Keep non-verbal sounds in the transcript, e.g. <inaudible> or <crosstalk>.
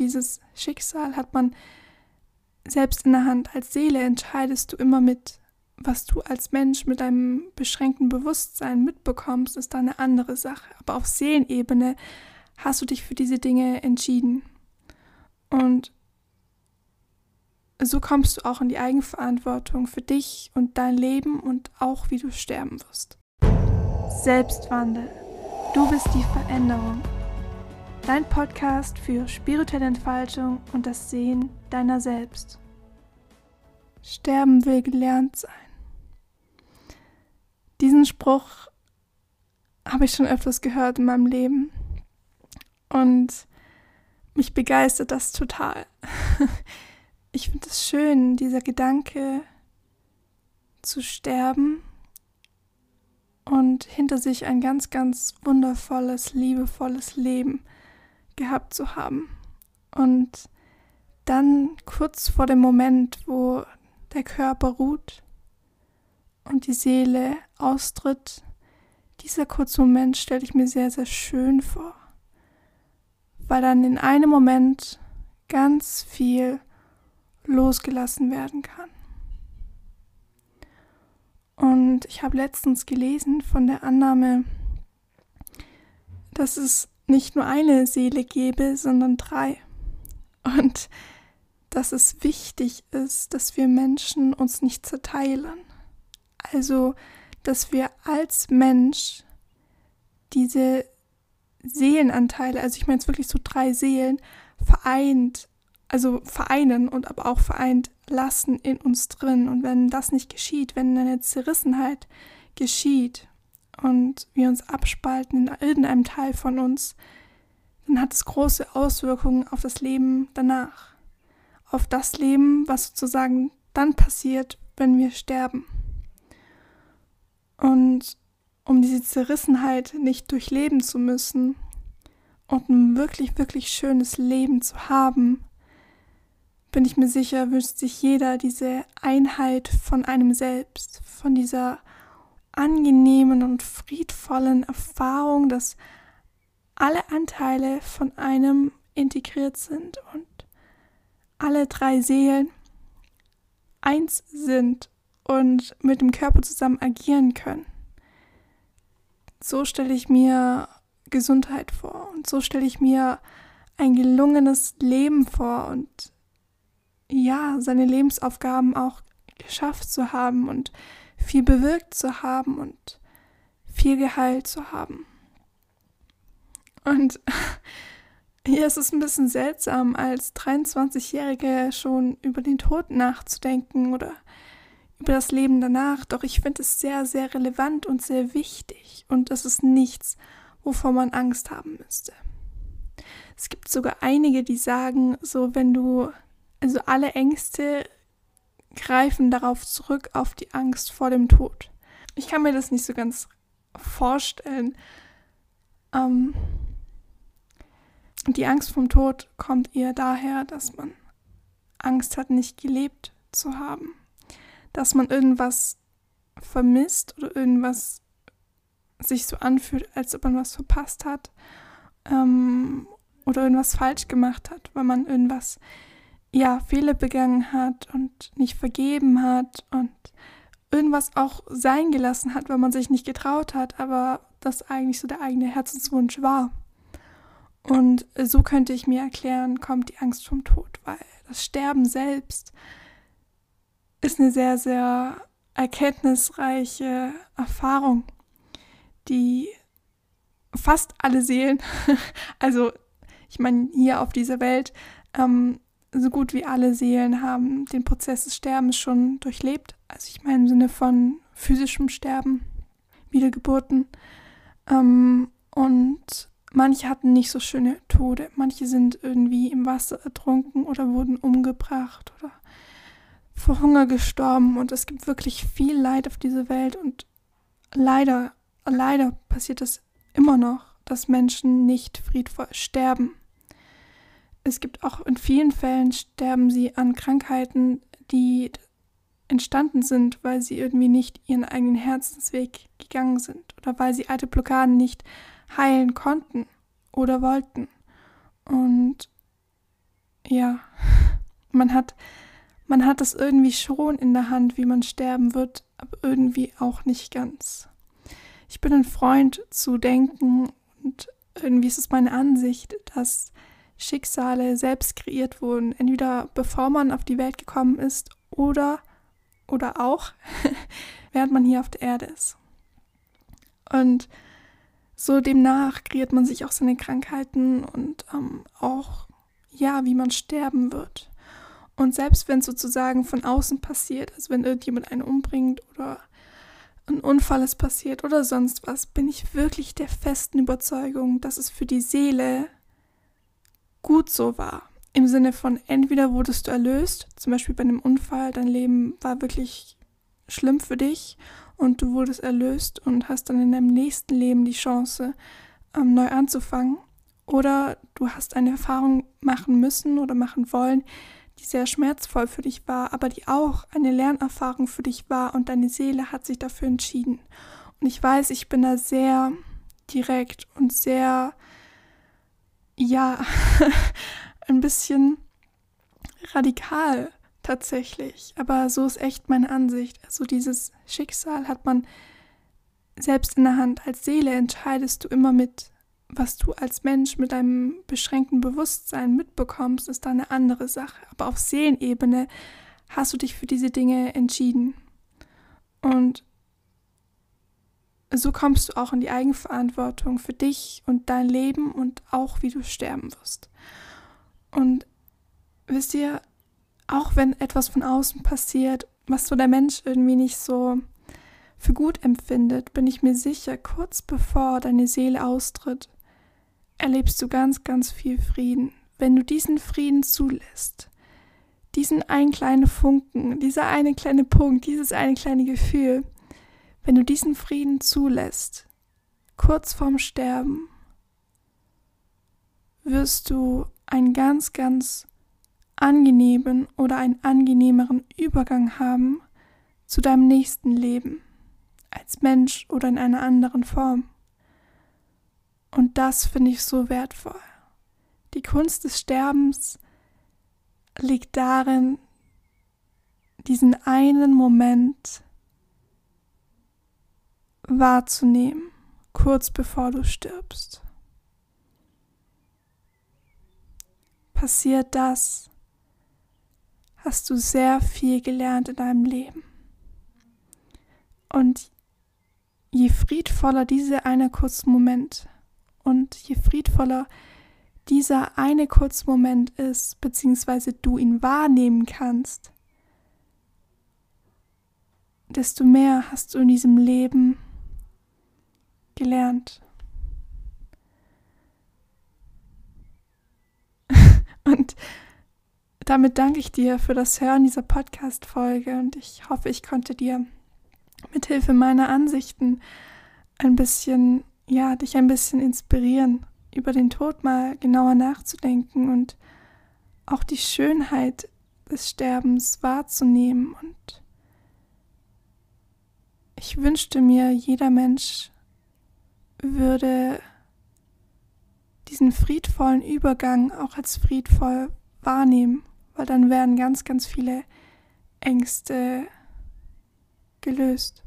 dieses Schicksal hat man selbst in der Hand. Als Seele entscheidest du immer mit. Was du als Mensch mit deinem beschränkten Bewusstsein mitbekommst, ist da eine andere Sache. Aber auf Seelenebene hast du dich für diese Dinge entschieden. Und so kommst du auch in die Eigenverantwortung für dich und dein Leben und auch wie du sterben wirst. Selbstwandel. Du bist die Veränderung. Dein Podcast für spirituelle Entfaltung und das Sehen deiner selbst. Sterben will gelernt sein. Diesen Spruch habe ich schon öfters gehört in meinem Leben. Und mich begeistert das total. <laughs> Ich finde es schön, dieser Gedanke zu sterben und hinter sich ein ganz, ganz wundervolles, liebevolles Leben gehabt zu haben. Und dann kurz vor dem Moment, wo der Körper ruht und die Seele austritt, dieser kurze Moment stelle ich mir sehr, sehr schön vor, weil dann in einem Moment ganz viel losgelassen werden kann. Und ich habe letztens gelesen von der Annahme, dass es nicht nur eine Seele gäbe, sondern drei. Und dass es wichtig ist, dass wir Menschen uns nicht zerteilen. Also, dass wir als Mensch diese Seelenanteile, also ich meine jetzt wirklich so drei Seelen, vereint also vereinen und aber auch vereint lassen in uns drin. Und wenn das nicht geschieht, wenn eine Zerrissenheit geschieht und wir uns abspalten in irgendeinem Teil von uns, dann hat es große Auswirkungen auf das Leben danach. Auf das Leben, was sozusagen dann passiert, wenn wir sterben. Und um diese Zerrissenheit nicht durchleben zu müssen und ein wirklich, wirklich schönes Leben zu haben, bin ich mir sicher, wünscht sich jeder diese Einheit von einem selbst, von dieser angenehmen und friedvollen Erfahrung, dass alle Anteile von einem integriert sind und alle drei Seelen eins sind und mit dem Körper zusammen agieren können. So stelle ich mir Gesundheit vor und so stelle ich mir ein gelungenes Leben vor und ja, seine Lebensaufgaben auch geschafft zu haben und viel bewirkt zu haben und viel geheilt zu haben. Und <laughs> hier ist es ein bisschen seltsam, als 23-Jährige schon über den Tod nachzudenken oder über das Leben danach. Doch ich finde es sehr, sehr relevant und sehr wichtig. Und das ist nichts, wovor man Angst haben müsste. Es gibt sogar einige, die sagen, so wenn du also alle Ängste greifen darauf zurück, auf die Angst vor dem Tod. Ich kann mir das nicht so ganz vorstellen. Ähm, die Angst vom Tod kommt eher daher, dass man Angst hat, nicht gelebt zu haben. Dass man irgendwas vermisst oder irgendwas sich so anfühlt, als ob man was verpasst hat ähm, oder irgendwas falsch gemacht hat, weil man irgendwas ja, Fehler begangen hat und nicht vergeben hat und irgendwas auch sein gelassen hat, weil man sich nicht getraut hat, aber das eigentlich so der eigene Herzenswunsch war. Und so könnte ich mir erklären, kommt die Angst vom Tod, weil das Sterben selbst ist eine sehr, sehr erkenntnisreiche Erfahrung, die fast alle Seelen, <laughs> also ich meine hier auf dieser Welt, ähm, so gut wie alle Seelen haben den Prozess des Sterbens schon durchlebt. Also ich meine im Sinne von physischem Sterben, Wiedergeburten. Ähm, und manche hatten nicht so schöne Tode. Manche sind irgendwie im Wasser ertrunken oder wurden umgebracht oder vor Hunger gestorben. Und es gibt wirklich viel Leid auf dieser Welt. Und leider, leider passiert es immer noch, dass Menschen nicht friedvoll sterben es gibt auch in vielen Fällen sterben sie an Krankheiten, die entstanden sind, weil sie irgendwie nicht ihren eigenen Herzensweg gegangen sind oder weil sie alte Blockaden nicht heilen konnten oder wollten. Und ja, <laughs> man hat, man hat das irgendwie schon in der Hand, wie man sterben wird, aber irgendwie auch nicht ganz. Ich bin ein Freund zu denken und irgendwie ist es meine Ansicht, dass Schicksale selbst kreiert wurden, entweder bevor man auf die Welt gekommen ist oder oder auch <laughs> während man hier auf der Erde ist. Und so demnach kreiert man sich auch seine Krankheiten und ähm, auch ja, wie man sterben wird. Und selbst wenn es sozusagen von außen passiert, also wenn irgendjemand einen umbringt oder ein Unfall ist passiert oder sonst was, bin ich wirklich der festen Überzeugung, dass es für die Seele gut so war. Im Sinne von, entweder wurdest du erlöst, zum Beispiel bei einem Unfall, dein Leben war wirklich schlimm für dich und du wurdest erlöst und hast dann in deinem nächsten Leben die Chance, ähm, neu anzufangen. Oder du hast eine Erfahrung machen müssen oder machen wollen, die sehr schmerzvoll für dich war, aber die auch eine Lernerfahrung für dich war und deine Seele hat sich dafür entschieden. Und ich weiß, ich bin da sehr direkt und sehr, ja, <laughs> ein bisschen radikal tatsächlich. Aber so ist echt meine Ansicht. Also dieses Schicksal hat man selbst in der Hand. Als Seele entscheidest du immer mit was du als Mensch mit deinem beschränkten Bewusstsein mitbekommst, ist da eine andere Sache. Aber auf Seelenebene hast du dich für diese Dinge entschieden. Und so kommst du auch in die Eigenverantwortung für dich und dein Leben und auch wie du sterben wirst. Und wisst ihr, auch wenn etwas von außen passiert, was so der Mensch irgendwie nicht so für gut empfindet, bin ich mir sicher, kurz bevor deine Seele austritt, erlebst du ganz, ganz viel Frieden. Wenn du diesen Frieden zulässt, diesen einen kleinen Funken, dieser eine kleine Punkt, dieses eine kleine Gefühl, wenn du diesen Frieden zulässt, kurz vorm Sterben, wirst du einen ganz, ganz angenehmen oder einen angenehmeren Übergang haben zu deinem nächsten Leben, als Mensch oder in einer anderen Form. Und das finde ich so wertvoll. Die Kunst des Sterbens liegt darin, diesen einen Moment wahrzunehmen, kurz bevor du stirbst. Passiert das, hast du sehr viel gelernt in deinem Leben. Und je friedvoller dieser eine kurze Moment und je friedvoller dieser eine kurze Moment ist, beziehungsweise du ihn wahrnehmen kannst, desto mehr hast du in diesem Leben gelernt. <laughs> Und damit danke ich dir für das Hören dieser Podcast-Folge und ich hoffe, ich konnte dir mithilfe meiner Ansichten ein bisschen ja, dich ein bisschen inspirieren, über den Tod mal genauer nachzudenken und auch die Schönheit des Sterbens wahrzunehmen. Und ich wünschte mir, jeder Mensch würde diesen friedvollen Übergang auch als friedvoll wahrnehmen, weil dann werden ganz, ganz viele Ängste gelöst.